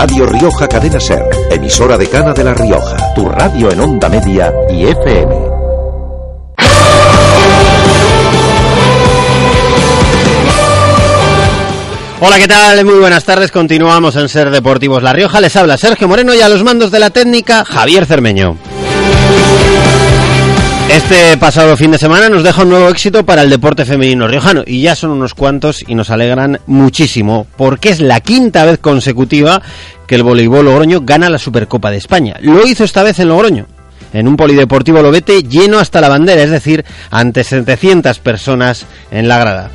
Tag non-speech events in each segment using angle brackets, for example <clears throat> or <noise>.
Radio Rioja Cadena Ser, emisora de Cana de la Rioja, tu radio en onda media y FM. Hola, ¿qué tal? Muy buenas tardes. Continuamos en Ser Deportivos La Rioja. Les habla Sergio Moreno y a los mandos de la técnica Javier Cermeño. Este pasado fin de semana nos deja un nuevo éxito para el deporte femenino riojano y ya son unos cuantos y nos alegran muchísimo porque es la quinta vez consecutiva que el voleibol Logroño gana la Supercopa de España. Lo hizo esta vez en Logroño, en un polideportivo Lobete lleno hasta la bandera, es decir, ante 700 personas en la grada.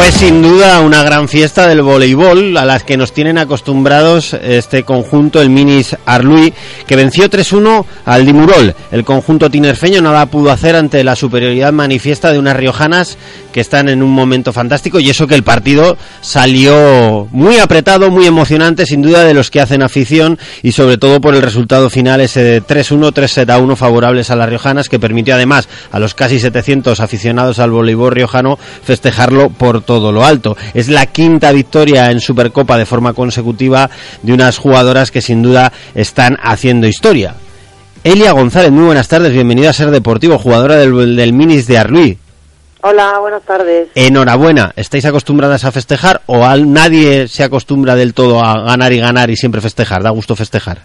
Fue sin duda una gran fiesta del voleibol a las que nos tienen acostumbrados este conjunto, el Minis Arlui, que venció 3-1 al Dimurol. El conjunto tinerfeño nada pudo hacer ante la superioridad manifiesta de unas riojanas que están en un momento fantástico y eso que el partido salió muy apretado, muy emocionante, sin duda de los que hacen afición y sobre todo por el resultado final ese de 3-1, 3-1 favorables a las riojanas que permitió además a los casi 700 aficionados al voleibol riojano festejarlo por todo lo alto. Es la quinta victoria en Supercopa de forma consecutiva de unas jugadoras que sin duda están haciendo historia. Elia González, muy buenas tardes, bienvenida a Ser Deportivo, jugadora del, del Minis de Arluí. Hola, buenas tardes. Enhorabuena, ¿estáis acostumbradas a festejar o nadie se acostumbra del todo a ganar y ganar y siempre festejar? ¿Da gusto festejar?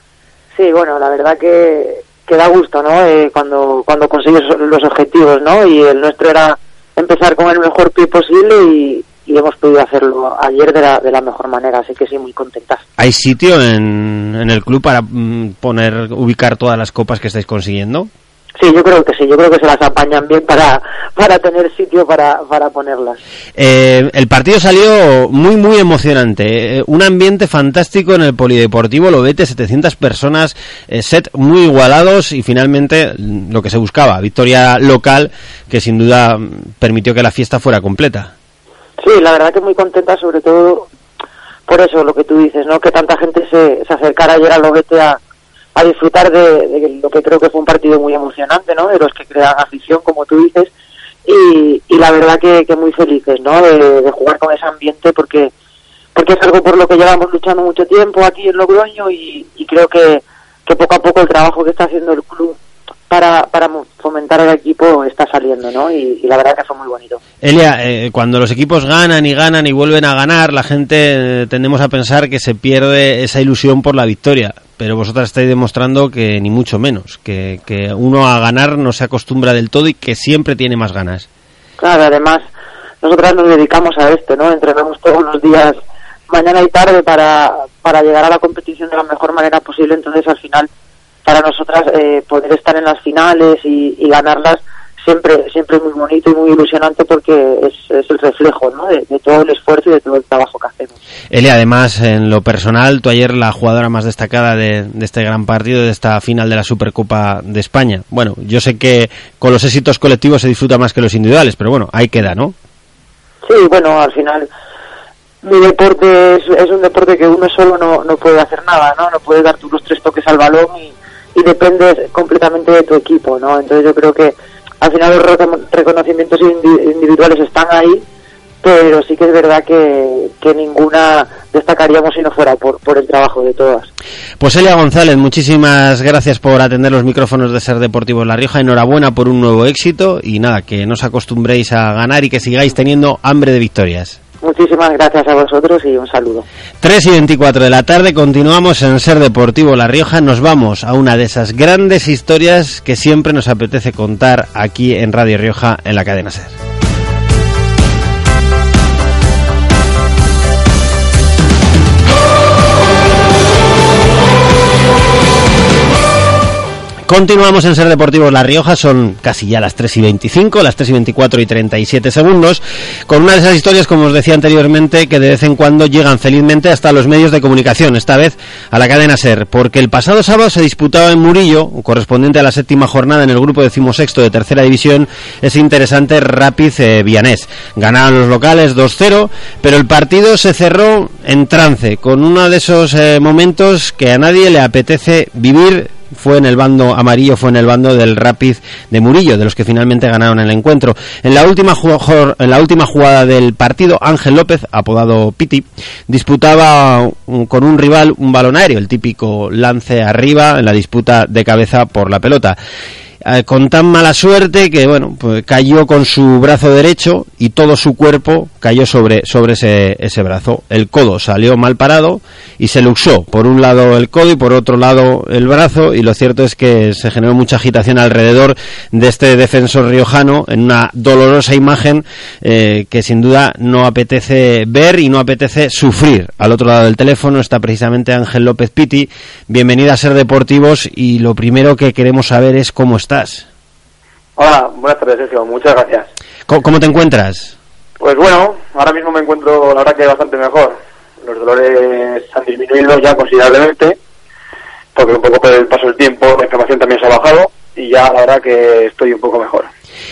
Sí, bueno, la verdad que, que da gusto, ¿no? Eh, cuando, cuando consigues los objetivos, ¿no? Y el nuestro era empezar con el mejor pie posible y, hemos podido hacerlo ayer de la, de la mejor manera, así que sí, muy contentas. ¿Hay sitio en, en el club para mm, poner, ubicar todas las copas que estáis consiguiendo? Sí, yo creo que sí, yo creo que se las apañan bien para, para tener sitio para, para ponerlas. Eh, el partido salió muy, muy emocionante. Eh, un ambiente fantástico en el Polideportivo Lobete, 700 personas, eh, set muy igualados y finalmente lo que se buscaba, victoria local que sin duda permitió que la fiesta fuera completa. Sí, la verdad que muy contenta, sobre todo por eso, lo que tú dices, ¿no? Que tanta gente se, se acercara ayer al Lobete a a disfrutar de, lo que creo que fue un partido muy emocionante, ¿no? De los que crean afición, como tú dices, y, la verdad que, muy felices, ¿no? De, jugar con ese ambiente porque porque es algo por lo que llevamos luchando mucho tiempo aquí en Logroño y, creo que, que poco a poco el trabajo que está haciendo el club para, para fomentar el equipo está saliendo, ¿no? Y, la verdad que fue muy bonito. Elia, eh, cuando los equipos ganan y ganan y vuelven a ganar, la gente eh, tendemos a pensar que se pierde esa ilusión por la victoria, pero vosotras estáis demostrando que ni mucho menos, que, que uno a ganar no se acostumbra del todo y que siempre tiene más ganas. Claro, además, nosotras nos dedicamos a esto, ¿no? Entrenamos todos los días, mañana y tarde, para, para llegar a la competición de la mejor manera posible, entonces al final para nosotras eh, poder estar en las finales y, ganarlas siempre siempre muy bonito y muy ilusionante porque es, el reflejo ¿no? de, todo el esfuerzo y de todo el trabajo que hacemos. Eli, además, en lo personal, tú ayer la jugadora más destacada de, este gran partido, de esta final de la Supercopa de España. Bueno, yo sé que con los éxitos colectivos se disfruta más que los individuales, pero bueno, ahí queda, ¿no? Sí, bueno, al final mi deporte es, es un deporte que uno solo no, no puede hacer nada, ¿no? No puede dar tú los tres toques al balón y y depende completamente de tu equipo, ¿no? Entonces yo creo que al final los reconocimientos individuales están ahí, pero sí que es verdad que, ninguna destacaríamos si no fuera por, por el trabajo de todas. Pues Elia González, muchísimas gracias por atender los micrófonos de Ser Deportivo La Rioja. Enhorabuena por un nuevo éxito y nada, que no os acostumbréis a ganar y que sigáis teniendo hambre de victorias. Muchísimas gracias a vosotros y un saludo. 3 y 24 de la tarde continuamos en Ser Deportivo La Rioja. Nos vamos a una de esas grandes historias que siempre nos apetece contar aquí en Radio Rioja en la cadena Ser. Continuamos en Ser Deportivos La Rioja, son casi ya las 3 y 25, las 3 y 24 y 37 segundos, con una de esas historias, como os decía anteriormente, que de vez en cuando llegan felizmente hasta los medios de comunicación, esta vez a la cadena Ser, porque el pasado sábado se disputaba en Murillo, correspondiente a la séptima jornada en el grupo decimosexto de tercera división, ese interesante Rapid eh, Vianés. Ganaron los locales 2-0, pero el partido se cerró en trance, con uno de esos eh, momentos que a nadie le apetece vivir fue en el bando amarillo, fue en el bando del Rapid de Murillo, de los que finalmente ganaron el encuentro. En la última, en la última jugada del partido, Ángel López, apodado Piti, disputaba con un rival un balón aéreo, el típico lance arriba en la disputa de cabeza por la pelota. Eh, con tan mala suerte que bueno pues cayó con su brazo derecho y todo su cuerpo cayó sobre sobre ese, ese brazo. El codo salió mal parado y se luxó. Por un lado el codo y por otro lado el brazo y lo cierto es que se generó mucha agitación alrededor de este defensor riojano en una dolorosa imagen eh, que sin duda no apetece ver y no apetece sufrir. Al otro lado del teléfono está precisamente Ángel López Piti bienvenida a Ser Deportivos y lo primero que queremos saber es cómo está Hola, buenas tardes, Sergio. Muchas gracias. ¿Cómo, te encuentras? Pues bueno, ahora mismo me encuentro, la verdad que bastante mejor. Los dolores han disminuido ya considerablemente, porque un poco por el paso del tiempo la inflamación también se ha bajado y ya la verdad que estoy un poco mejor.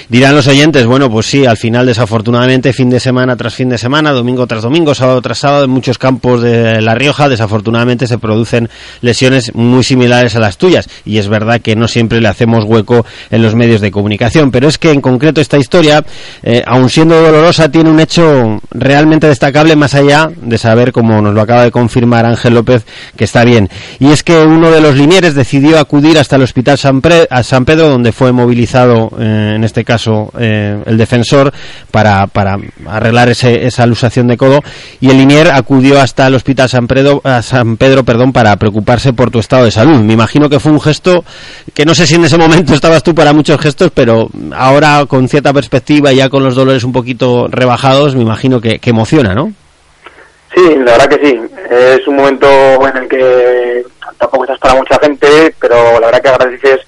Dirán los oyentes, bueno, pues sí, al final desafortunadamente fin de semana tras fin de semana, domingo tras domingo, sábado tras sábado, en muchos campos de La Rioja desafortunadamente se producen lesiones muy similares a las tuyas y es verdad que no siempre le hacemos hueco en los medios de comunicación, pero es que en concreto esta historia, eh, aun siendo dolorosa, tiene un hecho realmente destacable más allá de saber, como nos lo acaba de confirmar Ángel López, que está bien. Y es que uno de los linieres decidió acudir hasta el Hospital San, San Pedro, donde fue movilizado eh, en este caso eh, el defensor para, para arreglar ese, esa alusación de codo y el Linier acudió hasta el hospital San Pedro, San Pedro perdón, para preocuparse por tu estado de salud. Me imagino que fue un gesto que no sé si en ese momento estabas tú para muchos gestos, pero ahora con cierta perspectiva y ya con los dolores un poquito rebajados, me imagino que, que emociona, ¿no? Sí, la verdad que sí. Es un momento en el que tampoco estás para mucha gente, pero la verdad que agradeces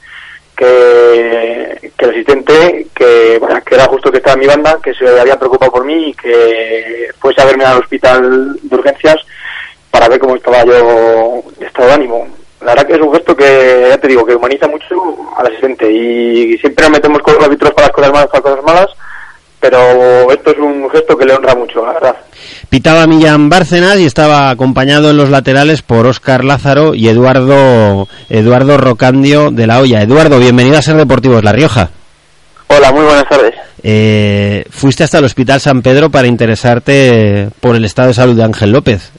que, que el asistente, que, bueno, que era justo que estaba en mi banda, que se había preocupado por mí y que fuese a verme al hospital de urgencias para ver cómo estaba yo estado de ánimo. La verdad que es un gesto que, ya te digo, que humaniza mucho al asistente y siempre nos metemos con los árbitros para las cosas malas, para las cosas malas, pero esto es un gesto que le honra mucho, la verdad. Pitaba Millán Bárcenas y estaba acompañado en los laterales por Óscar Lázaro y Eduardo, Eduardo Rocandio de la Hoya. Eduardo, bienvenido a Ser Deportivos La Rioja. Hola, muy buenas tardes. Eh, fuiste hasta el Hospital San Pedro para interesarte por el estado de salud de Ángel López.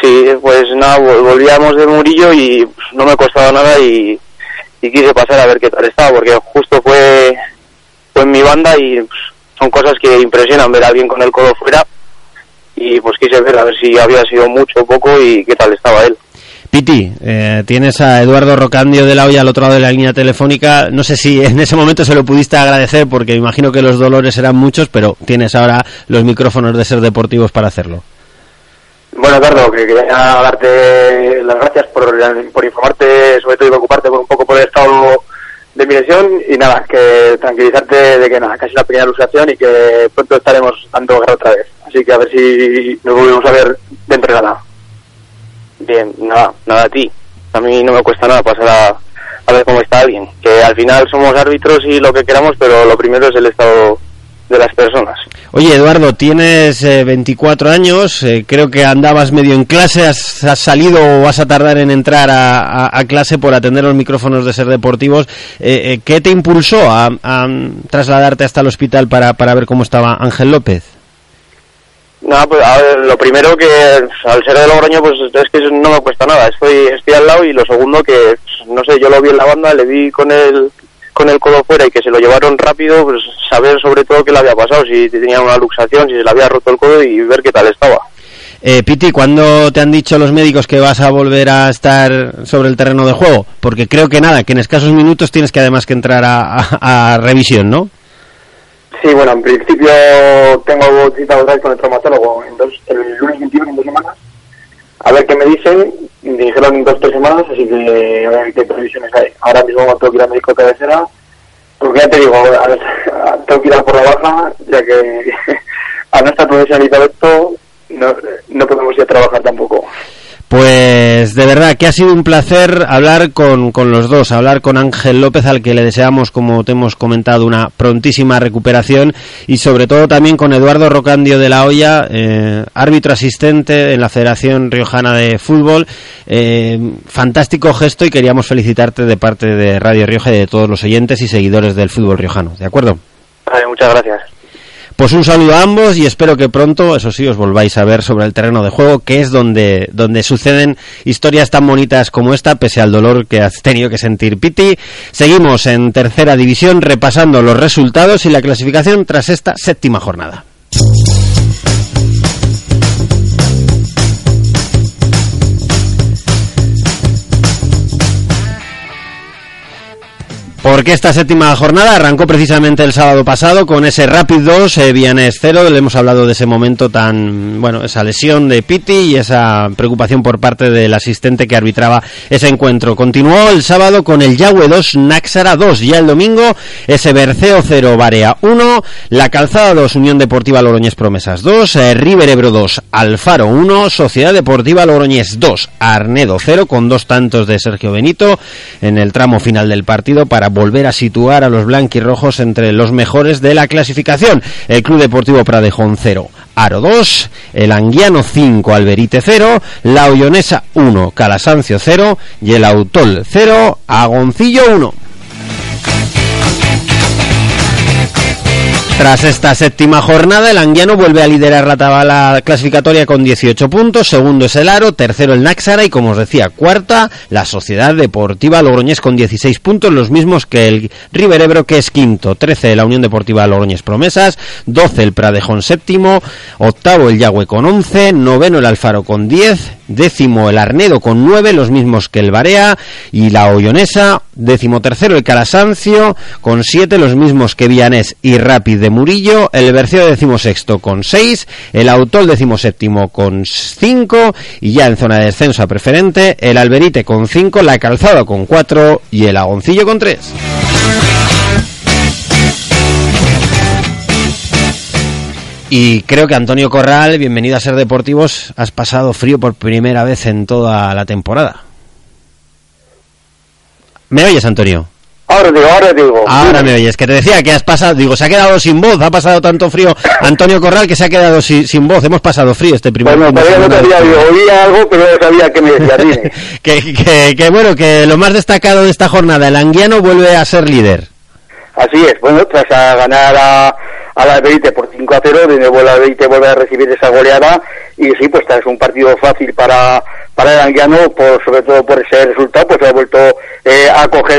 Sí, pues nada, volvíamos de Murillo y pues, no me costaba nada y, quise pasar a ver qué tal estaba, porque justo fue, fue en mi banda y pues, son cosas que impresionan ver a alguien con el codo fuera y pues quise ver a ver si había sido mucho o poco y qué tal estaba él. Piti, eh, tienes a Eduardo Rocandio de la Hoya al otro lado de la línea telefónica. No sé si en ese momento se lo pudiste agradecer porque imagino que los dolores eran muchos, pero tienes ahora los micrófonos de ser deportivos para hacerlo. Bueno, Eduardo, que quería darte las gracias por, por informarte, sobre todo y preocuparte un poco por el estado de mi lesión y nada, que tranquilizarte de que nada, casi una pequeña ilustración y que pronto estaremos dando guerra otra vez. Así que a ver si nos volvemos a ver de nada. Bien, nada, nada a ti. A mí no me cuesta nada pasar a, a ver cómo está alguien. Que al final somos árbitros y lo que queramos, pero lo primero es el estado de las personas. Oye, Eduardo, tienes 24 eh, años, eh, creo que andabas medio en clase, has, salido o vas a tardar en entrar a, clase por atender los micrófonos de Ser Deportivos. Eh, ¿Qué te impulsó a, trasladarte hasta el hospital para, para ver cómo estaba Ángel López? No, pues a ver, lo primero que al ser de Logroño pues es que no me cuesta nada, estoy, estoy al lado y lo segundo que, no sé, yo lo vi en la banda, le vi con el, con el codo fuera y que se lo llevaron rápido, pues saber sobre todo qué le había pasado, si tenía una luxación, si se le había roto el codo y ver qué tal estaba. Eh, Piti, ¿cuándo te han dicho los médicos que vas a volver a estar sobre el terreno de juego? Porque creo que nada, que en escasos minutos tienes que además que entrar a, revisión, ¿no? Sí, bueno, en principio tengo cita otra vez con el traumatólogo entonces, el lunes 21, en dos semanas, a ver qué me dicen dijeron dos tres semanas, así que a qué previsiones hay. Ahora mismo tengo que ir al médico cabecera, porque ya te digo, <laughs> tengo que ir a por la baja, ya que <laughs> a no estar profesionalizado esto, no, no podemos ir a trabajar tampoco. Pues de verdad que ha sido un placer hablar con, con, los dos, hablar con Ángel López, al que le deseamos, como te hemos comentado, una prontísima recuperación y sobre todo también con Eduardo Rocandio de la Hoya, eh, árbitro asistente en la Federación Riojana de Fútbol. Eh, fantástico gesto y queríamos felicitarte de parte de Radio Rioja y de todos los oyentes y seguidores del fútbol riojano. ¿De acuerdo? Vale, muchas gracias. Pues un saludo a ambos y espero que pronto, eso sí, os volváis a ver sobre el terreno de juego, que es donde, donde suceden historias tan bonitas como esta, pese al dolor que has tenido que sentir Piti. Seguimos en tercera división repasando los resultados y la clasificación tras esta séptima jornada. Porque esta séptima jornada arrancó precisamente el sábado pasado con ese Rapid 2, eh, Vianés 0. Le hemos hablado de ese momento tan, bueno, esa lesión de Piti y esa preocupación por parte del asistente que arbitraba ese encuentro. Continuó el sábado con el Yahweh 2, Naxara 2. Ya el domingo, ese Berceo 0, Barea 1. La Calzada 2, Unión Deportiva Logroñés Promesas 2. Eh, River Ebro 2, Alfaro 1. Sociedad Deportiva Logroñés 2, Arnedo 0, con dos tantos de Sergio Benito en el tramo final del partido para volver a situar a los blanquirrojos entre los mejores de la clasificación. El Club Deportivo Pradejón 0, Aro 2, el Anguiano 5, Alberite 0, la Ollonesa 1, Calasancio 0 y el Autol 0, Agoncillo 1. Tras esta séptima jornada, el Anguiano vuelve a liderar la tabla clasificatoria con 18 puntos, segundo es el Aro, tercero el Náxara y como os decía, cuarta la Sociedad Deportiva Logroñés con 16 puntos, los mismos que el River Ebro que es quinto, 13 la Unión Deportiva Logroñés Promesas, 12 el Pradejón séptimo, octavo el Yagüe con 11, noveno el Alfaro con 10, décimo el Arnedo con 9, los mismos que el Barea y la Ollonesa, décimo tercero el Calasancio con 7, los mismos que Villanés y Rapid Murillo, el Berceo decimosexto con 6, el Autol decimoséptimo con 5 y ya en zona de descenso preferente, el Alberite con 5, la Calzada con 4 y el Agoncillo con 3. Y creo que Antonio Corral, bienvenido a Ser Deportivos, has pasado frío por primera vez en toda la temporada. ¿Me oyes, Antonio? Ahora digo, ahora digo. Ahora me oyes, que te decía que has pasado, digo, se ha quedado sin voz, ha pasado tanto frío Antonio Corral que se ha quedado si, sin voz, hemos pasado frío este primer Bueno, todavía no sabía, yo oía algo, pero no sabía qué me decía. <laughs> que, que, que bueno, que lo más destacado de esta jornada, el Anguiano vuelve a ser líder. Así es, bueno, tras a ganar a, a la Alberite por 5 a 0, de nuevo la Alberite vuelve a recibir esa goleada y sí, pues es un partido fácil para, para el Anguiano, por, sobre todo por ese resultado, pues ha vuelto eh, a coger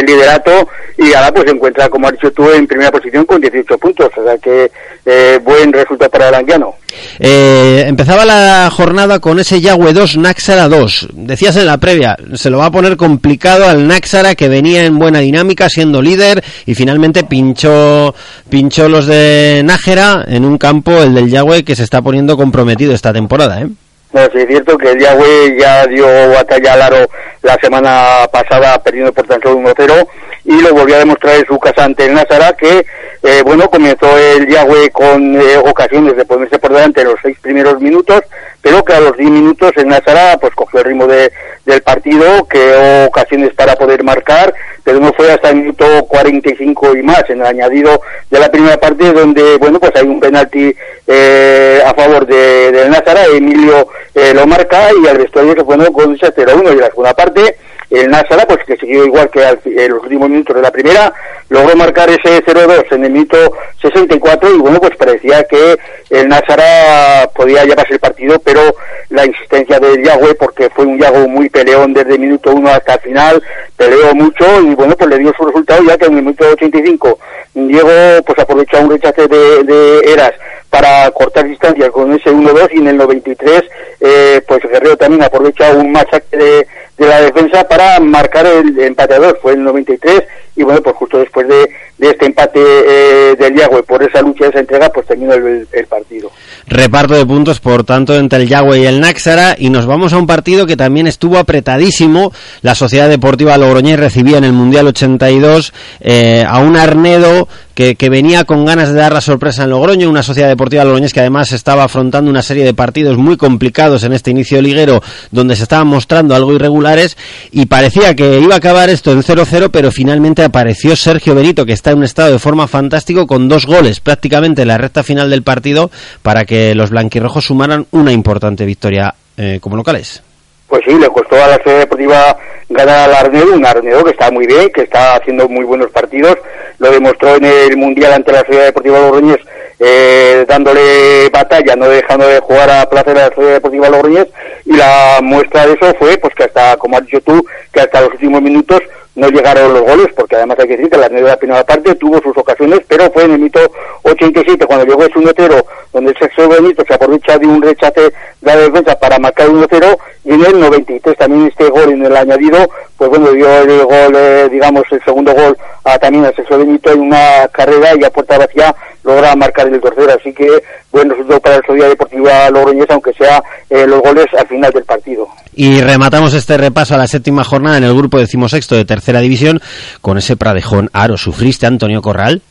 el liderato y ahora pues se encuentra, como has dicho tú, en primera posición con 18 puntos, o sea que eh, buen resultado para el Anguiano. Eh, empezaba la jornada con ese Yahweh 2, Naxara 2. Decías en la previa, se lo va a poner complicado al Naxara que venía en buena dinámica siendo líder y finalmente pinchó, pinchó los de Nájera en un campo, el del Yahweh, que se está poniendo comprometido esta temporada. ¿eh? No, sí, es cierto que el Yahweh ya dio batalla al aro la semana pasada perdiendo por tan solo 1-0 y lo volvió a demostrar en su casa ante el Nazara que, eh, bueno, comenzó el Yahweh con eh, ocasiones de ponerse por delante en los seis primeros minutos, pero que a los 10 minutos el Nazara pues cogió el ritmo de, del partido, creó ocasiones para poder marcar, pero no fue hasta el minuto 45 y más en el añadido de la primera parte donde, bueno, pues hay un penalti eh, a favor de, del Nazara, Emilio eh, lo marca y al vestuario se pone con ese 0-1 y la segunda parte. El Nazara, pues que siguió igual que al, en los últimos minutos de la primera, logró marcar ese 0-2 en el minuto 64 y bueno, pues parecía que el Nazara podía llevarse el partido, pero la insistencia del Yagüe, porque fue un Yago muy peleón desde el minuto 1 hasta el final, peleó mucho y bueno, pues le dio su resultado ya que en el minuto 85 Diego pues aprovechó un rechace de Eras para cortar distancias con ese 1-2 y en el 93 eh, pues Guerrero también aprovecha un machaque de, de la defensa para marcar el empate a dos, fue el 93 y bueno, pues justo después de, este empate eh, del Yagüe por esa lucha, esa entrega, pues terminó el, partido. Reparto de puntos, por tanto, entre el Yagüe y el Náxara y nos vamos a un partido que también estuvo apretadísimo. La Sociedad Deportiva Logroñés recibía en el Mundial 82 eh, a un Arnedo que, venía con ganas de dar la sorpresa en Logroño, una sociedad deportiva logroñés que además estaba afrontando una serie de partidos muy complicados en este inicio liguero, donde se estaban mostrando algo irregulares y parecía que iba a acabar esto en 0-0, pero finalmente apareció Sergio Benito, que está en un estado de forma fantástico, con dos goles prácticamente en la recta final del partido, para que los blanquirrojos sumaran una importante victoria eh, como locales. Pues sí, le costó a la Sociedad Deportiva ganar al Arnedo, un Arnedo que está muy bien, que está haciendo muy buenos partidos, lo demostró en el Mundial ante la Sociedad Deportiva Logroñés, eh, dándole batalla, no dejando de jugar a placer de la Sociedad Deportiva Logroñés, y la muestra de eso fue, pues que hasta, como has dicho tú, que hasta los últimos minutos no llegaron los goles, porque además hay que decir que la primera parte tuvo sus ocasiones, pero fue en el mito 87, cuando llegó ese 1-0, donde el sexo Benito se aprovecha de un rechace de la defensa para marcar 1-0, y en el 93 también este gol en el añadido, pues bueno, dio el gol, eh, digamos, el segundo gol a, también al sexo Benito en una carrera y a puerta vacía logra marcar el tercero, así que buen resultado para la Sociedad Deportiva Logroñesa, aunque sea eh, los goles al final del partido. Y rematamos este repaso a la séptima jornada en el grupo decimosexto de tercera división con ese Pradejón Aro. ¿Sufriste, Antonio Corral?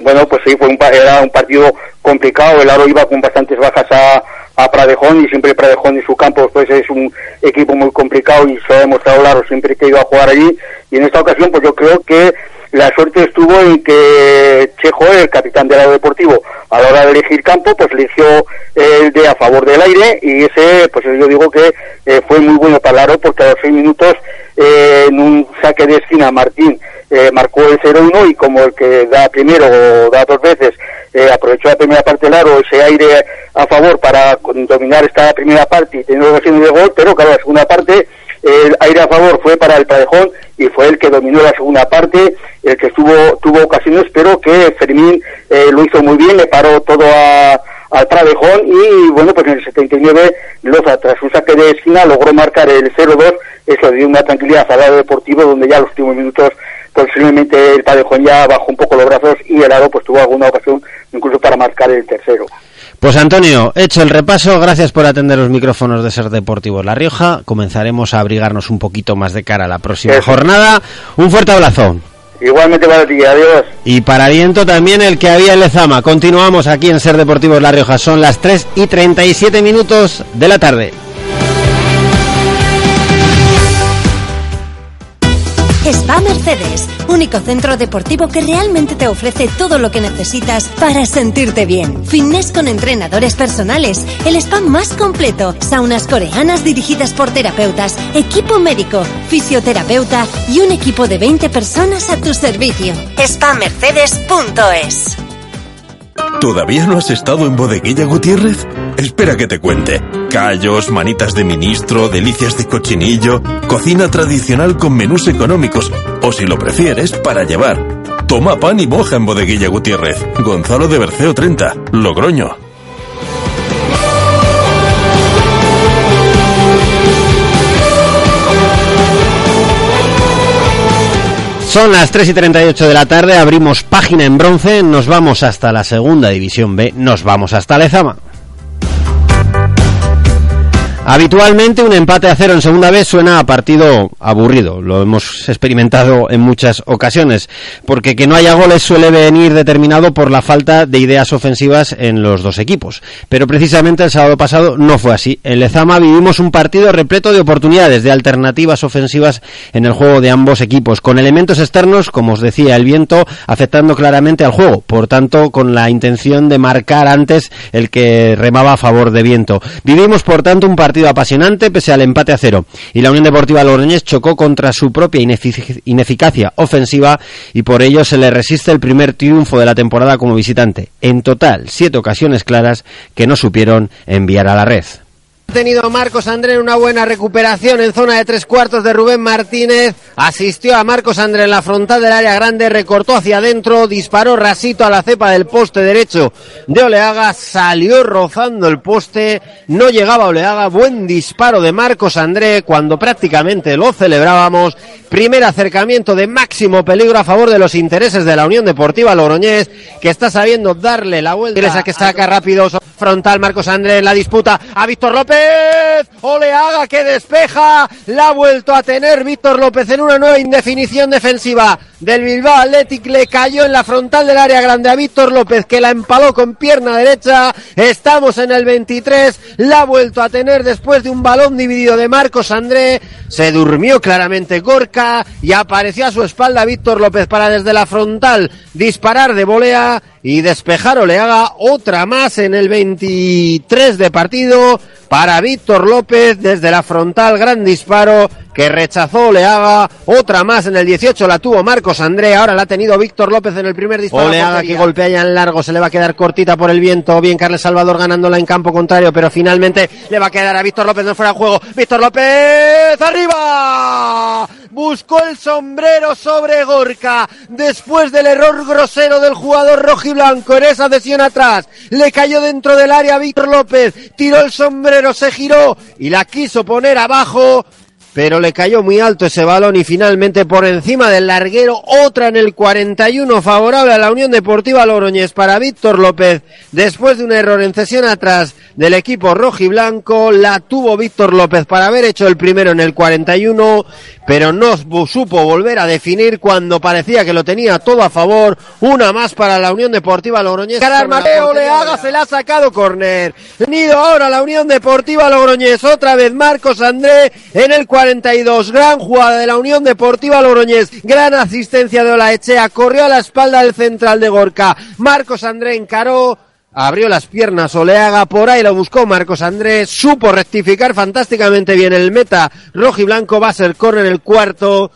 Bueno, pues sí, fue un, era un partido complicado. El Aro iba con bastantes bajas a, a Pradejón y siempre Pradejón y su campo pues es un equipo muy complicado y se ha demostrado Aro siempre que iba a jugar allí. Y en esta ocasión, pues yo creo que la suerte estuvo en que Chejo, el capitán del lado deportivo, a la hora de elegir campo, pues eligió el de a favor del aire y ese, pues yo digo que eh, fue muy bueno para Laro porque a los seis minutos eh, en un saque de esquina Martín eh, marcó el 0-1 y como el que da primero o da dos veces aprovechó la primera parte del aro, ese aire a favor para dominar esta primera parte y tener ocasiones de gol, pero claro, la segunda parte el aire a favor fue para el Padejón y fue el que dominó la segunda parte, el que estuvo, tuvo ocasiones, pero que Fermín eh, lo hizo muy bien, le paró todo al Pradejón y bueno, pues en el 79 Loza, tras un saque de esquina, logró marcar el 0-2, eso dio una tranquilidad al lado deportivo, donde ya los últimos minutos posiblemente el Padejón ya bajó un poco los brazos y el Aro pues tuvo alguna ocasión incluso para marcar el tercero. Pues Antonio, hecho el repaso, gracias por atender los micrófonos de Ser Deportivo La Rioja. Comenzaremos a abrigarnos un poquito más de cara a la próxima jornada. Un fuerte abrazo. Igualmente para ti, adiós. Y para aliento también el que había en Lezama. Continuamos aquí en Ser Deportivo La Rioja. Son las 3 y 37 minutos de la tarde. Spa Mercedes, único centro deportivo que realmente te ofrece todo lo que necesitas para sentirte bien. Fitness con entrenadores personales, el spa más completo, saunas coreanas dirigidas por terapeutas, equipo médico, fisioterapeuta y un equipo de 20 personas a tu servicio. SpaMercedes.es ¿Todavía no has estado en Bodeguilla Gutiérrez? Espera que te cuente. Callos, manitas de ministro, delicias de cochinillo, cocina tradicional con menús económicos, o si lo prefieres, para llevar. Toma pan y moja en Bodeguilla Gutiérrez. Gonzalo de Berceo 30, Logroño. Son las 3 y 38 de la tarde, abrimos página en bronce, nos vamos hasta la segunda división B, nos vamos hasta Lezama. Habitualmente un empate a cero en segunda vez suena a partido aburrido, lo hemos experimentado en muchas ocasiones, porque que no haya goles suele venir determinado por la falta de ideas ofensivas en los dos equipos. Pero precisamente el sábado pasado no fue así. En Lezama vivimos un partido repleto de oportunidades, de alternativas ofensivas en el juego de ambos equipos, con elementos externos, como os decía, el viento afectando claramente al juego, por tanto con la intención de marcar antes el que remaba a favor de viento. Vivimos por tanto un partido apasionante pese al empate a cero. Y la Unión Deportiva Logroñés chocó contra su propia ineficacia ofensiva y por ello se le resiste el primer triunfo de la temporada como visitante. En total, siete ocasiones claras que no supieron enviar a la red. Ha tenido Marcos André en una buena recuperación en zona de tres cuartos de Rubén Martínez. Asistió a Marcos André en la frontal del área grande, recortó hacia adentro, disparó rasito a la cepa del poste derecho de Oleaga, salió rozando el poste, no llegaba Oleaga, buen disparo de Marcos André cuando prácticamente lo celebrábamos. Primer acercamiento de máximo peligro a favor de los intereses de la Unión Deportiva Logroñés, que está sabiendo darle la vuelta. Esa que saca rápido frontal Marcos André en la disputa a Víctor López. Oleaga que despeja. La ha vuelto a tener Víctor López en una nueva indefinición defensiva del Bilbao Athletic. Le cayó en la frontal del área grande a Víctor López que la empaló con pierna derecha. Estamos en el 23. La ha vuelto a tener después de un balón dividido de Marcos André. Se durmió claramente Gorka y apareció a su espalda Víctor López para desde la frontal disparar de volea y despejar Oleaga otra más en el 23 de partido para Víctor López desde la frontal, gran disparo que rechazó Oleaga, otra más en el 18 la tuvo Marcos André, ahora la ha tenido Víctor López en el primer disparo. Oleaga que golpea ya en largo, se le va a quedar cortita por el viento, bien Carles Salvador ganándola en campo contrario, pero finalmente le va a quedar a Víctor López no fuera de juego. Víctor López arriba, buscó el sombrero sobre Gorka después del error grosero del jugador rojiblanco. En esa adhesión atrás, le cayó dentro del área Víctor López, tiró el sombrero, se giró y la quiso poner abajo pero le cayó muy alto ese balón y finalmente por encima del larguero otra en el 41 favorable a la Unión Deportiva Logroñés para Víctor López. Después de un error en cesión atrás del equipo rojiblanco la tuvo Víctor López para haber hecho el primero en el 41 pero no supo volver a definir cuando parecía que lo tenía todo a favor. Una más para la Unión Deportiva Logroñés. Mateo Leaga se la ha sacado córner. Nido ahora la Unión Deportiva Logroñés. Otra vez Marcos André en el 41 42. Gran jugada de la Unión Deportiva Logroñés. Gran asistencia de Olaechea. Corrió a la espalda del central de Gorka. Marcos André encaró. Abrió las piernas Oleaga, por ahí lo buscó Marcos André, supo rectificar fantásticamente bien el meta rojo y blanco, va a ser en el cuarto,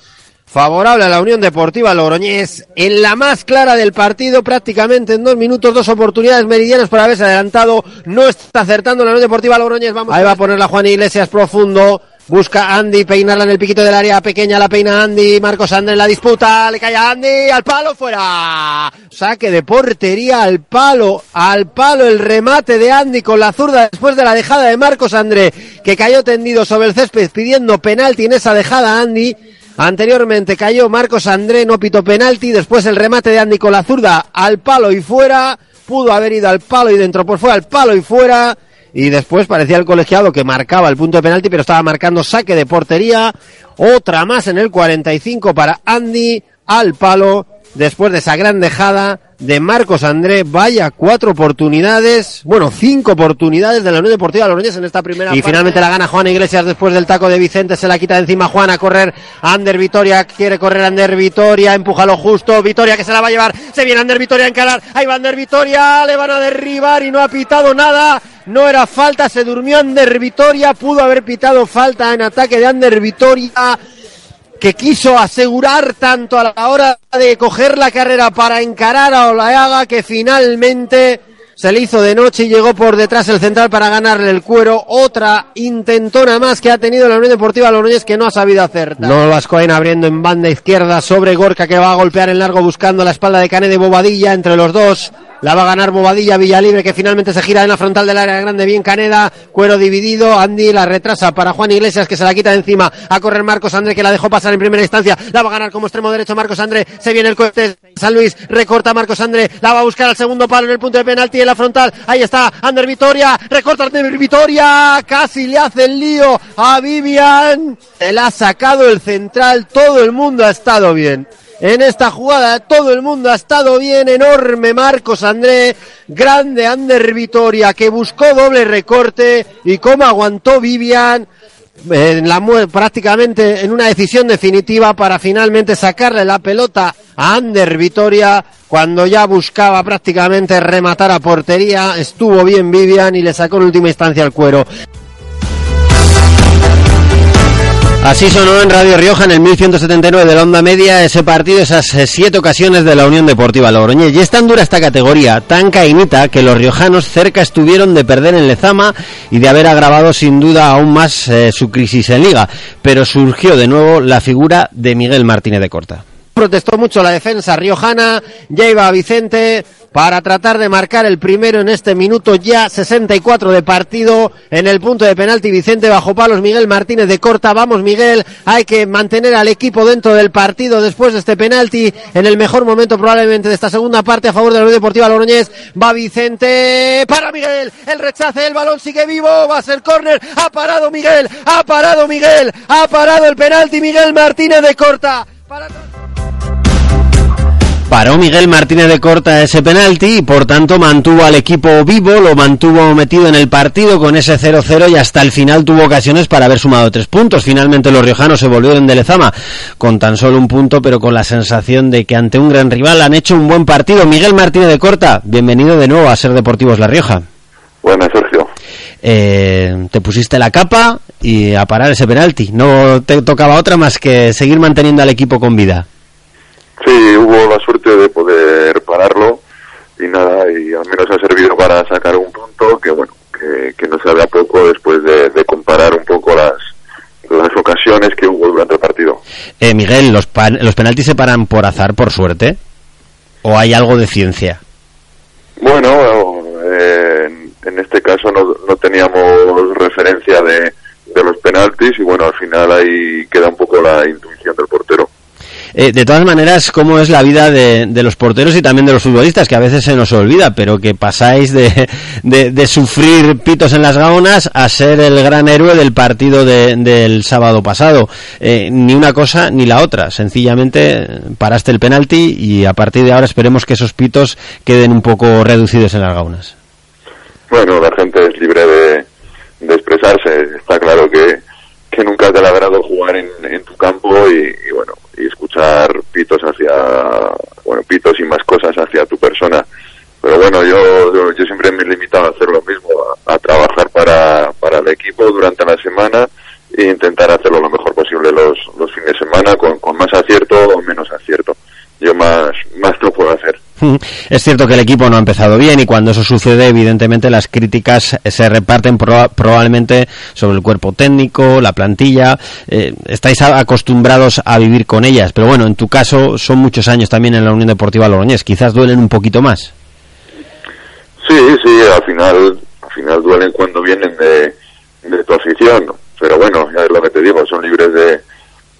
favorable a la Unión Deportiva Logroñés, en la más clara del partido, prácticamente en dos minutos, dos oportunidades meridianas por haberse adelantado, no está acertando la Unión Deportiva Logroñés, vamos. Ahí va a poner la Juan Iglesias profundo, Busca Andy peinarla en el piquito del área pequeña, la peina Andy, Marcos André en la disputa, le cae Andy, al palo, fuera. Saque de portería al palo, al palo el remate de Andy con la zurda después de la dejada de Marcos André, que cayó tendido sobre el césped pidiendo penalti en esa dejada Andy. Anteriormente cayó Marcos André, no pito penalti, después el remate de Andy con la zurda al palo y fuera, pudo haber ido al palo y dentro, pues fue al palo y fuera y después parecía el colegiado que marcaba el punto de penalti, pero estaba marcando saque de portería. Otra más en el 45 para Andy al palo después de esa gran dejada de Marcos André. Vaya cuatro oportunidades, bueno, cinco oportunidades de la Unión Deportiva Logroñés en esta primera. Y finalmente la gana Juan Iglesias después del taco de Vicente, se la quita de encima Juan a correr. Ander Vitoria quiere correr Ander Vitoria, empújalo justo. Vitoria que se la va a llevar, se viene Ander Vitoria a encarar. Ahí va Ander Vitoria, le van a derribar y no ha pitado nada. No era falta, se durmió Ander Vitoria, pudo haber pitado falta en ataque de Ander Vitoria que quiso asegurar tanto a la hora de coger la carrera para encarar a Olayaga que finalmente se le hizo de noche y llegó por detrás el central para ganarle el cuero. Otra intentona más que ha tenido la Unión Deportiva Logroñés que no ha sabido hacer. No Vascoen abriendo en banda izquierda sobre Gorka que va a golpear en largo buscando la espalda de Cane de Bobadilla entre los dos. La va a ganar Bobadilla Villalibre que finalmente se gira en la frontal del área grande. Bien Caneda. Cuero dividido. Andy la retrasa para Juan Iglesias que se la quita de encima. A correr Marcos André que la dejó pasar en primera instancia. La va a ganar como extremo derecho Marcos André. Se viene el cohete. San Luis recorta Marcos André. La va a buscar al segundo palo en el punto de penalti en la frontal. Ahí está Ander Vitoria. Recorta Ander Vitoria. Casi le hace el lío a Vivian. La ha sacado el central. Todo el mundo ha estado bien en esta jugada. Todo el mundo ha estado bien, enorme Marcos André, grande Ander Vitoria que buscó doble recorte y cómo aguantó Vivian en la prácticamente en una decisión definitiva para finalmente sacarle la pelota a Ander Vitoria cuando ya buscaba prácticamente rematar a portería estuvo bien Vivian y le sacó en última instancia el cuero Así sonó en Radio Rioja en el 1179 de la onda media ese partido, esas eh, siete ocasiones de la Unión Deportiva Logroñés. Y es tan dura esta categoría, tan cainita, que los riojanos cerca estuvieron de perder en Lezama y de haber agravado sin duda aún más eh, su crisis en Liga. Pero surgió de nuevo la figura de Miguel Martínez de Corta. Protestó mucho la defensa riojana, ya iba Vicente, para tratar de marcar el primero en este minuto ya 64 de partido en el punto de penalti Vicente bajo palos Miguel Martínez de corta. Vamos Miguel hay que mantener al equipo dentro del partido después de este penalti. En el mejor momento probablemente de esta segunda parte a favor de la Unión Deportiva va Vicente para Miguel el rechace el balón sigue vivo va a ser córner. Ha parado Miguel ha parado Miguel ha parado el penalti Miguel Martínez de corta Paró Miguel Martínez de Corta ese penalti y por tanto mantuvo al equipo vivo, lo mantuvo metido en el partido con ese 0-0 y hasta el final tuvo ocasiones para haber sumado tres puntos. Finalmente los riojanos se volvieron de Lezama con tan solo un punto pero con la sensación de que ante un gran rival han hecho un buen partido. Miguel Martínez de Corta, bienvenido de nuevo a Ser Deportivos La Rioja. Buenas, Sergio. Eh, te pusiste la capa y a parar ese penalti. No te tocaba otra más que seguir manteniendo al equipo con vida. Sí, hubo la suerte de poder pararlo y nada, y al menos ha servido para sacar un punto que bueno, que, que no sabe a poco después de, de, comparar un poco las las ocasiones que hubo durante el partido. Eh, Miguel, ¿los, pan, ¿los penaltis se paran por azar, por suerte? ¿O hay algo de ciencia? Bueno, eh, en, en este caso no, no teníamos referencia de, de los penaltis y bueno, al final ahí queda un poco la intuición del portero. Eh, de todas maneras, ¿cómo es la vida de, de, los porteros y también de los futbolistas? Que a veces se nos olvida, pero que pasáis de, de, sufrir pitos en las gaonas a ser el gran héroe del partido del sábado pasado. Eh, ni una cosa ni la otra. Sencillamente paraste el penalti y a partir de ahora esperemos que esos pitos queden un poco reducidos en las gaunas. Bueno, la gente es libre de, de expresarse. Está claro que, que nunca te ha agrado jugar en, tu campo y bueno, y escuchar pitos hacia, bueno, pitos y más cosas hacia tu persona. Pero bueno, yo, yo, siempre me he limitado a hacer lo mismo, a, a, trabajar para, para el equipo durante la semana e intentar hacerlo lo mejor posible los, los fines de semana con, con más acierto o menos acierto. Yo más, más no puedo hacer. Es cierto que el equipo no ha empezado bien y cuando eso sucede, evidentemente las críticas se reparten proba probablemente sobre el cuerpo técnico, la plantilla. Eh, estáis acostumbrados a vivir con ellas, pero bueno, en tu caso son muchos años también en la Unión Deportiva Logroñés. Quizás duelen un poquito más. Sí, sí, al final, al final duelen cuando vienen de, de tu afición, pero bueno, ya es lo que te digo, son libres de,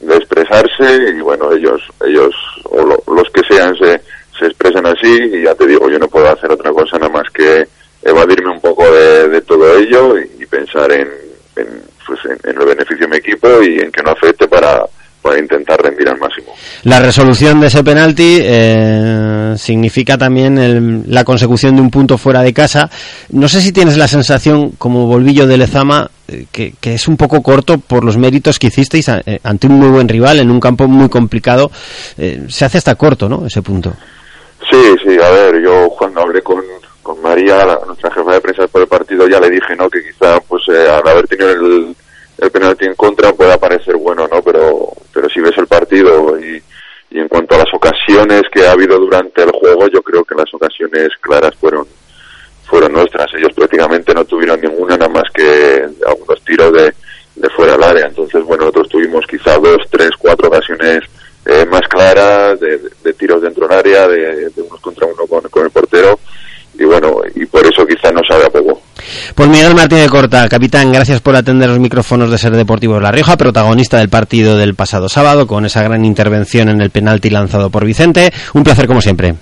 de expresarse y bueno, ellos, ellos o lo, los que sean se se expresan así y ya te digo, yo no puedo hacer otra cosa nada más que evadirme un poco de, todo ello y, pensar en, en, pues en, el beneficio de mi equipo y en que no afecte para, para intentar rendir al máximo. La resolución de ese penalti eh, significa también el, la consecución de un punto fuera de casa. No sé si tienes la sensación, como Volvillo de Lezama, eh, que, que, es un poco corto por los méritos que hicisteis eh, ante un muy buen rival en un campo muy complicado. Eh, se hace hasta corto, ¿no? Ese punto. Sí, sí, a ver, yo cuando hablé con, con María, nuestra jefa de prensa por el partido, ya le dije, ¿no? Que quizá, pues, eh, al haber tenido el, el penalti en contra pueda parecer bueno, ¿no? Pero, pero si ves el partido y, y en cuanto a las ocasiones que ha habido durante el juego, yo creo que las ocasiones claras fueron fueron nuestras. Ellos prácticamente no tuvieron ninguna, nada más que algunos tiros de, de fuera del área. Entonces, bueno, nosotros tuvimos quizá dos, tres, cuatro ocasiones eh, más claras, de, de, de, tiros dentro del área, de, de unos contra uno con, con, el portero. Y bueno, y por eso quizás no sabe a poco. Pues Miguel Martínez Corta, capitán, gracias por atender los micrófonos de Ser Deportivo La Rioja, protagonista del partido del pasado sábado, con esa gran intervención en el penalti lanzado por Vicente. Un placer como siempre.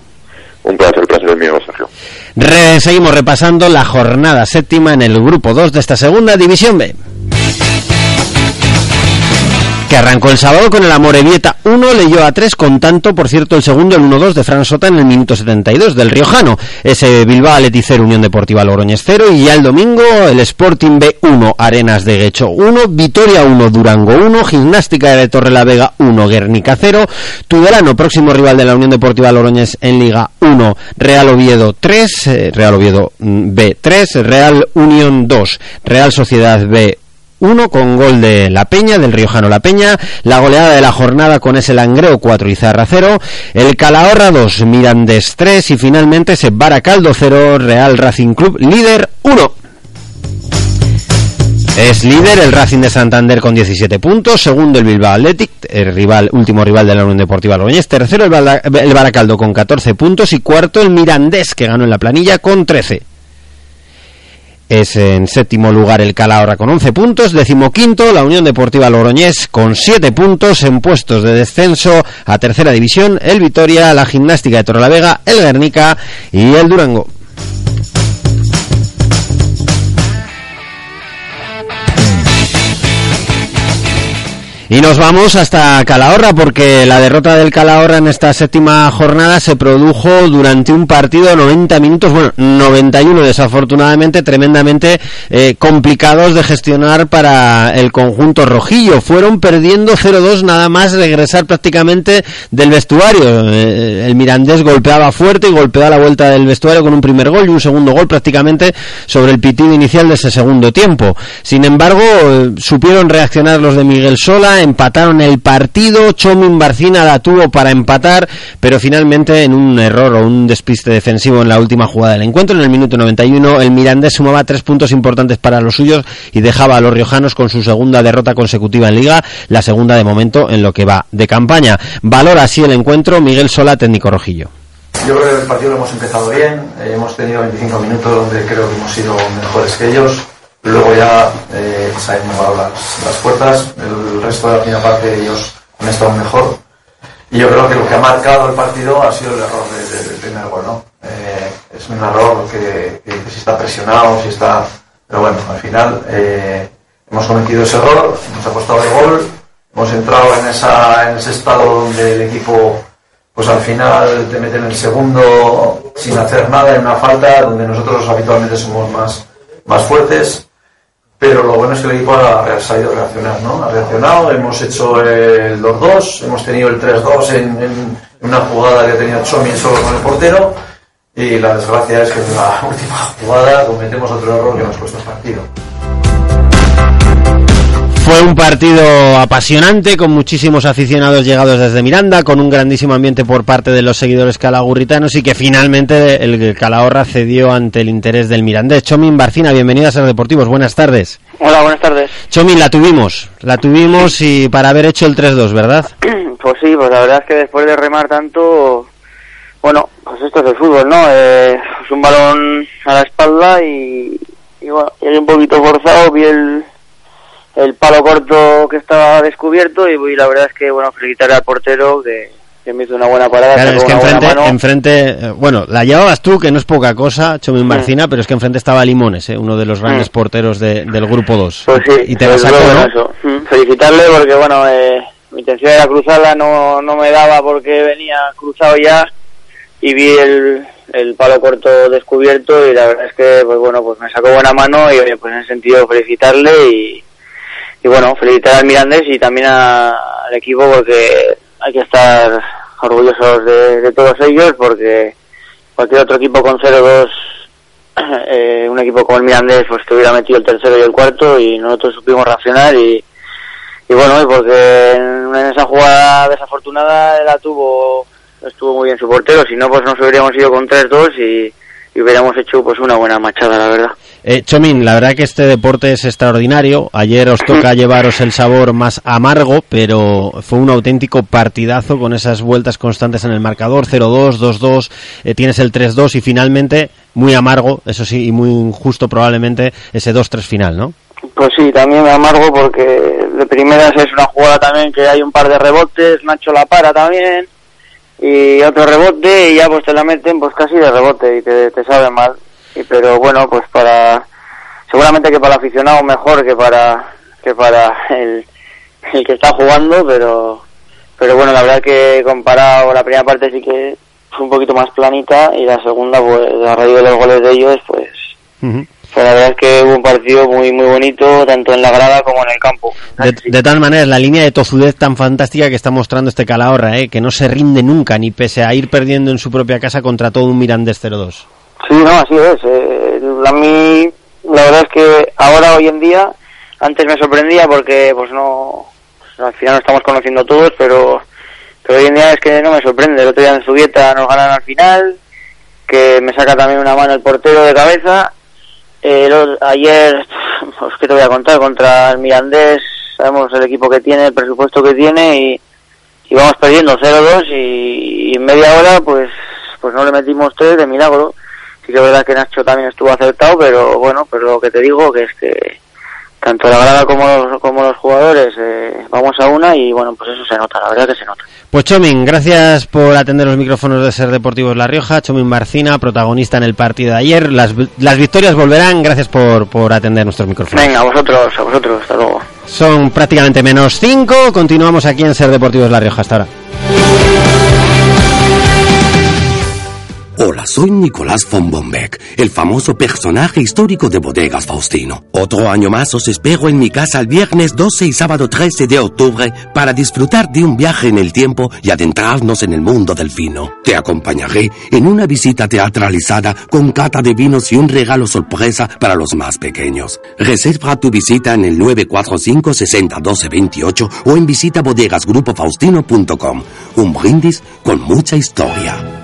Un placer, el placer es mío, Sergio. Re seguimos repasando la jornada séptima en el grupo 2 de esta segunda división B que arrancó el sábado con el Amorebieta 1, leyó a 3 con tanto, por cierto, el segundo, el 1-2 de Fran Sota en el minuto 72 del Riojano. Ese Bilbao Atleticero Unión Deportiva Logroñez 0 y ya el domingo el Sporting B 1, Arenas de Guecho 1, Vitoria 1, Durango 1, Gimnástica de Torre la Vega 1, Guernica 0, Tudelano, próximo rival de la Unión Deportiva Logroñez en Liga 1, Real Oviedo 3, eh, Real Oviedo B 3, Real Unión 2, Real Sociedad B 1 con gol de La Peña, del Riojano La Peña, la goleada de la jornada con ese Langreo 4 y Zarra 0, el Calahorra 2, Mirandés 3 y finalmente ese Baracaldo 0, Real Racing Club líder 1. Es líder el Racing de Santander con 17 puntos, segundo el Bilbao Athletic, el rival, último rival de la Unión Deportiva Logroñés, tercero el, Baracaldo con 14 puntos y cuarto el Mirandés que ganó en la planilla con 13. Es en séptimo lugar el Calahorra con 11 puntos, decimoquinto la Unión Deportiva Logroñés con 7 puntos en puestos de descenso a tercera división, el Vitoria, la Gimnástica de Torrelavega, el Guernica y el Durango. Y nos vamos hasta Calahorra porque la derrota del Calahorra en esta séptima jornada se produjo durante un partido de 90 minutos, bueno, 91 desafortunadamente, tremendamente eh, complicados de gestionar para el conjunto rojillo. Fueron perdiendo 0-2 nada más regresar prácticamente del vestuario. Eh, el Mirandés golpeaba fuerte y golpeó a la vuelta del vestuario con un primer gol y un segundo gol prácticamente sobre el pitido inicial de ese segundo tiempo. Sin embargo, eh, supieron reaccionar los de Miguel Sola, empataron el partido, Chomin Barcina la tuvo para empatar, pero finalmente en un error o un despiste defensivo en la última jugada del encuentro, en el minuto 91, el Mirandés sumaba tres puntos importantes para los suyos y dejaba a los riojanos con su segunda derrota consecutiva en liga, la segunda de momento en lo que va de campaña. Valora así el encuentro Miguel Sola, técnico rojillo. Yo creo que el partido lo hemos empezado bien, hemos tenido 25 minutos donde creo que hemos sido mejores que ellos. Luego ya eh, se han llevado las, las fuerzas, el resto de la primera parte ellos han estado mejor. Y yo creo que lo que ha marcado el partido ha sido el error de- de- del primer gol, ¿no? Eh, es un error que, que si está presionado, si está... Pero bueno, al final eh, hemos cometido ese error, nos ha costado el gol, hemos entrado en, esa, en ese estado donde el equipo pues al final te meten el segundo sin hacer nada en una falta donde nosotros habitualmente somos más, más fuertes pero lo bueno es que el equipo ha sabido reaccionar, ¿no? Ha reaccionado, hemos hecho el 2-2, hemos tenido el 3-2 en, en una jugada que tenía Chomin solo con el portero y la desgracia es que en la <laughs> última jugada cometemos otro error que nos cuesta el partido. Fue un partido apasionante con muchísimos aficionados llegados desde Miranda, con un grandísimo ambiente por parte de los seguidores calagurritanos y que finalmente el Calahorra cedió ante el interés del Mirandés. Chomin Barcina, bienvenida a Ser Deportivos, buenas tardes. Hola, buenas tardes. Chomin, la tuvimos, la tuvimos y para haber hecho el 3-2, ¿verdad? <clears throat> Pues sí, pues la verdad es que después de remar tanto, bueno, pues esto es el fútbol, ¿no? Eh, es un balón a la espalda y, y bueno, llegué un poquito forzado, vi el, el palo corto que estaba descubierto y, y la verdad es que, bueno, felicitarle al portero que, que me hizo una buena parada. Claro, es que enfrente, eh, bueno, la llevabas tú, que no es poca cosa, Chomin Barcina, pero es que enfrente estaba Limones, eh, uno de los grandes porteros de- del grupo 2. Pues sí, y te la sacó, bueno, ¿no? eso. Mm, Felicitarle porque, bueno, eh, mi intención era cruzarla, no, no me daba porque venía cruzado ya y vi el, el palo corto descubierto y la verdad es que, pues bueno, pues me sacó buena mano y, oye, pues en ese sentido felicitarle y, y bueno, felicitar al Mirandés y también al equipo porque hay que estar orgullosos de, todos ellos porque cualquier otro equipo con 0-2 <clears throat> eh, un equipo como el Mirandés pues que hubiera metido el tercero y el cuarto y nosotros supimos reaccionar y, y bueno y porque en, en esa jugada desafortunada la tuvo estuvo muy bien su portero si no pues nos hubiéramos ido con 3-2 y, y hubiéramos hecho pues una buena machada la verdad Eh, Chomin, la verdad que este deporte es extraordinario. Ayer os toca <laughs> llevaros el sabor más amargo, pero fue un auténtico partidazo con esas vueltas constantes en el marcador, 0-2, 2-2, eh, tienes el 3-2 y finalmente, muy amargo, eso sí, y muy injusto probablemente, ese 2-3 final, ¿no? Pues sí, también amargo porque de primeras es una jugada también que hay un par de rebotes, Nacho la para también y otro rebote y ya pues te la meten pues casi de rebote y te, te sabe mal. Y, pero bueno, pues para seguramente que para el aficionado mejor que para que para el, el que está jugando, pero pero bueno, la verdad que comparado la primera parte sí que fue un poquito más planita y la segunda pues a raíz de los goles de ellos pues pues la verdad es que hubo un partido muy muy bonito tanto en la grada como en el campo. De, de tal manera, la línea de tozudez tan fantástica que está mostrando este Calahorra, ¿eh? que no se rinde nunca, ni pese a ir perdiendo en su propia casa contra todo un Mirandés 0-2. Sí, no, así es. Eh, a mí, la verdad es que ahora, hoy en día, antes me sorprendía porque pues no al final nos estamos conociendo todos, pero, pero hoy en día es que no me sorprende. El otro día en Zubieta nos ganan al final, que me saca también una mano el portero de cabeza. Eh, ayer, pues que te voy a contar, contra el Mirandés, sabemos el equipo que tiene, el presupuesto que tiene y, y vamos perdiendo 0-2 y, y, en media hora pues pues no le metimos tres de milagro. Sí que es verdad que Nacho también estuvo acertado, pero bueno, pero lo que te digo que es que tanto la grada como los, como los jugadores eh, vamos a una y bueno, pues eso se nota, la verdad que se nota. Pues Chomin, gracias por atender los micrófonos de Ser Deportivos La Rioja. Chomin Marcina, protagonista en el partido de ayer. Las, las victorias volverán. Gracias por, por atender nuestros micrófonos. Venga, a vosotros, a vosotros. Hasta luego. Son prácticamente menos cinco. Continuamos aquí en Ser Deportivos La Rioja. Hasta ahora. Hola, soy Nicolás von Bombeck, el famoso personaje histórico de Bodegas Faustino. Otro año más os espero en mi casa el viernes 12 y sábado 13 de octubre para disfrutar de un viaje en el tiempo y adentrarnos en el mundo del vino. Te acompañaré en una visita teatralizada con cata de vinos y un regalo sorpresa para los más pequeños. Reserva tu visita en el 945 60 12 28 o en visita bodegasgrupofaustino.com. Un brindis con mucha historia.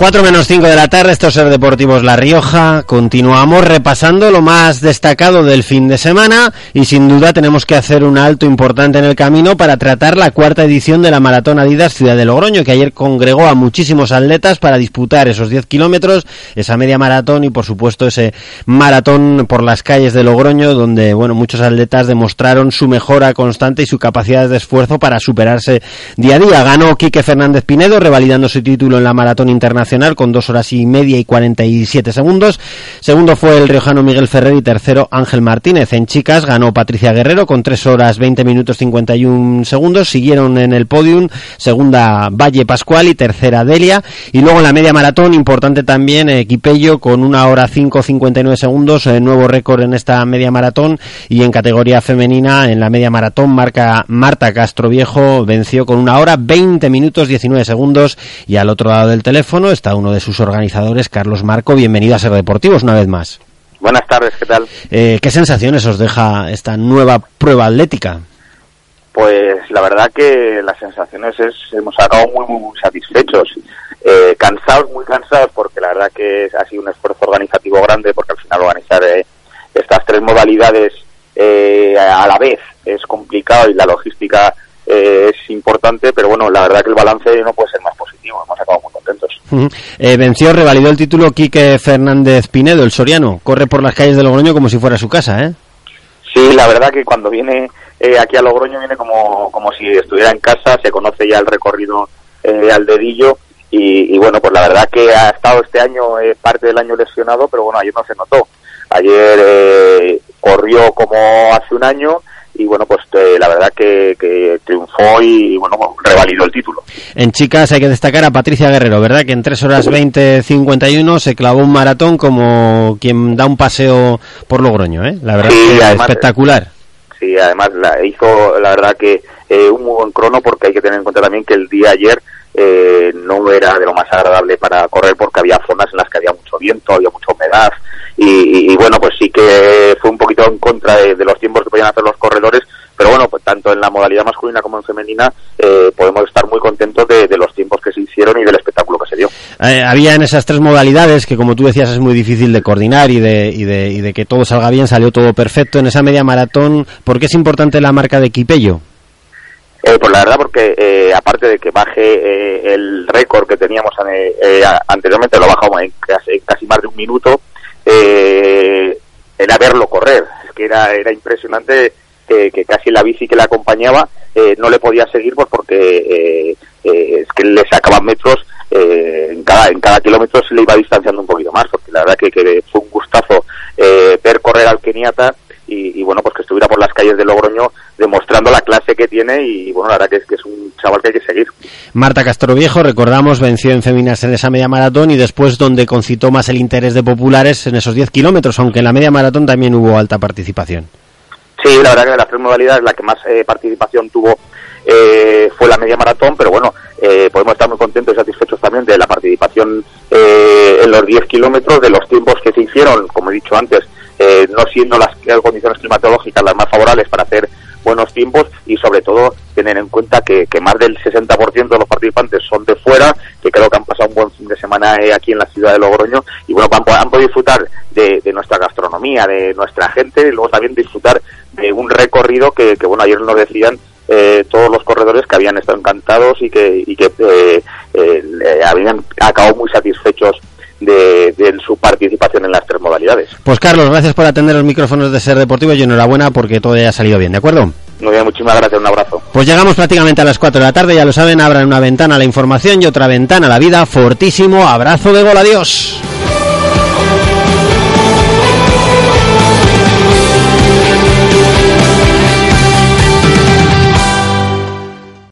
Cuatro menos cinco de la tarde, estos es Deportivos La Rioja. Continuamos repasando lo más destacado del fin de semana y sin duda tenemos que hacer un alto importante en el camino para tratar la cuarta edición de la Maratón Adidas Ciudad de Logroño, que ayer congregó a muchísimos atletas para disputar esos 10 kilómetros, esa media maratón y por supuesto ese maratón por las calles de Logroño, donde bueno muchos atletas demostraron su mejora constante y su capacidad de esfuerzo para superarse día a día. Ganó Quique Fernández Pinedo, revalidando su título en la Maratón Internacional con dos horas y media y 47 segundos. Segundo fue el riojano Miguel Ferrer y tercero Ángel Martínez. En chicas ganó Patricia Guerrero con tres horas 20 minutos 51 segundos. Siguieron en el podium segunda Valle Pascual y tercera Delia. Y luego en la media maratón, importante también, Equipello con una hora 5 59 segundos, eh, nuevo récord en esta media maratón. Y en categoría femenina, en la media maratón, marca Marta Castro Viejo venció con una hora 20 minutos 19 segundos. Y al otro lado del teléfono está uno de sus organizadores, Carlos Marco. Bienvenido a Ser Deportivos una vez más. Buenas tardes, ¿qué tal? Eh, ¿Qué sensaciones os deja esta nueva prueba atlética? Pues la verdad que las sensaciones es, hemos sacado muy, muy, satisfechos. Eh, cansados, muy cansados, porque la verdad que ha sido un esfuerzo organizativo grande, porque al final organizar eh, estas tres modalidades a la vez es complicado y la logística es importante, pero bueno, la verdad que el balance no puede ser más positivo. Hemos acabado muy contentos. eh, venció, revalidó el título Quique Fernández Pinedo, el soriano. Corre por las calles de Logroño como si fuera su casa, ¿eh? Sí, la verdad que cuando viene eh, aquí a Logroño viene como, como si estuviera en casa, se conoce ya el recorrido eh, al dedillo y, y, bueno, pues la verdad que ha estado este año, eh, parte del año lesionado, pero bueno, ayer no se notó. Ayer eh, corrió como hace un año y bueno, pues eh, la verdad que, que, triunfó y bueno, revalidó el título. En chicas hay que destacar a Patricia Guerrero, ¿verdad? Que en 3 horas 20.51 se clavó un maratón como quien da un paseo por Logroño, ¿eh? La verdad Sí, que además- espectacular. Sí, además la hizo la verdad que eh, un muy buen crono porque hay que tener en cuenta también que el día ayer eh, no era de lo más agradable para correr porque había zonas en las que había mucho viento, había mucha humedad y, bueno, pues sí que fue un poquito en contra de, los tiempos que podían hacer los corredores, pero bueno, pues tanto en la modalidad masculina como en femenina eh, podemos estar muy contentos de, de los tiempos que se hicieron y del espectáculo que se dio. Eh, había en esas tres modalidades que, como tú decías, es muy difícil de coordinar y de, y, de, y de que todo salga bien, salió todo perfecto. En esa media maratón, ¿por qué es importante la marca de Quipello? Eh, pues la verdad porque eh, aparte de que baje eh, el récord que teníamos eh, anteriormente, lo bajamos en casi, más de un minuto, eh, era verlo correr, es que era, era impresionante que, casi la bici que le acompañaba eh, no le podía seguir pues porque es que le sacaban metros en cada en cada kilómetro se le iba distanciando un poquito más porque la verdad que, que fue un gustazo ver correr al keniata y, y, bueno pues que estuviera por las calles de Logroño demostrando la clase que tiene y bueno la verdad que es que es un chaval que hay que seguir Marta Castroviejo, recordamos, venció en féminas en esa media maratón y después donde concitó más el interés de populares en esos 10 kilómetros, aunque en la media maratón también hubo alta participación. Sí, la verdad que de las tres modalidades la que más eh, participación tuvo eh, fue la media maratón, pero bueno, eh, podemos estar muy contentos y satisfechos también de la participación eh, en los 10 kilómetros, de los tiempos que se hicieron, como he dicho antes, eh, no siendo las condiciones climatológicas las más favorables para hacer buenos tiempos y sobre todo tener en cuenta que, más del 60% de los participantes son de fuera, que creo que han pasado un buen fin de semana eh, aquí en la ciudad de Logroño y bueno, han, han podido disfrutar de, de nuestra gastronomía, de nuestra gente y luego también disfrutar de un recorrido que, que bueno, ayer nos decían eh, todos los corredores que habían estado encantados y que, y que eh, eh, habían acabado muy satisfechos de, de, su participación en las tres modalidades. Pues Carlos, gracias por atender los micrófonos de Ser Deportivo y enhorabuena porque todo haya salido bien, ¿de acuerdo? Muy bien, muchísimas gracias, un abrazo. Pues llegamos prácticamente a las 4 de la tarde, ya lo saben, abran una ventana a la información y otra ventana a la vida. Fortísimo abrazo de gol, adiós.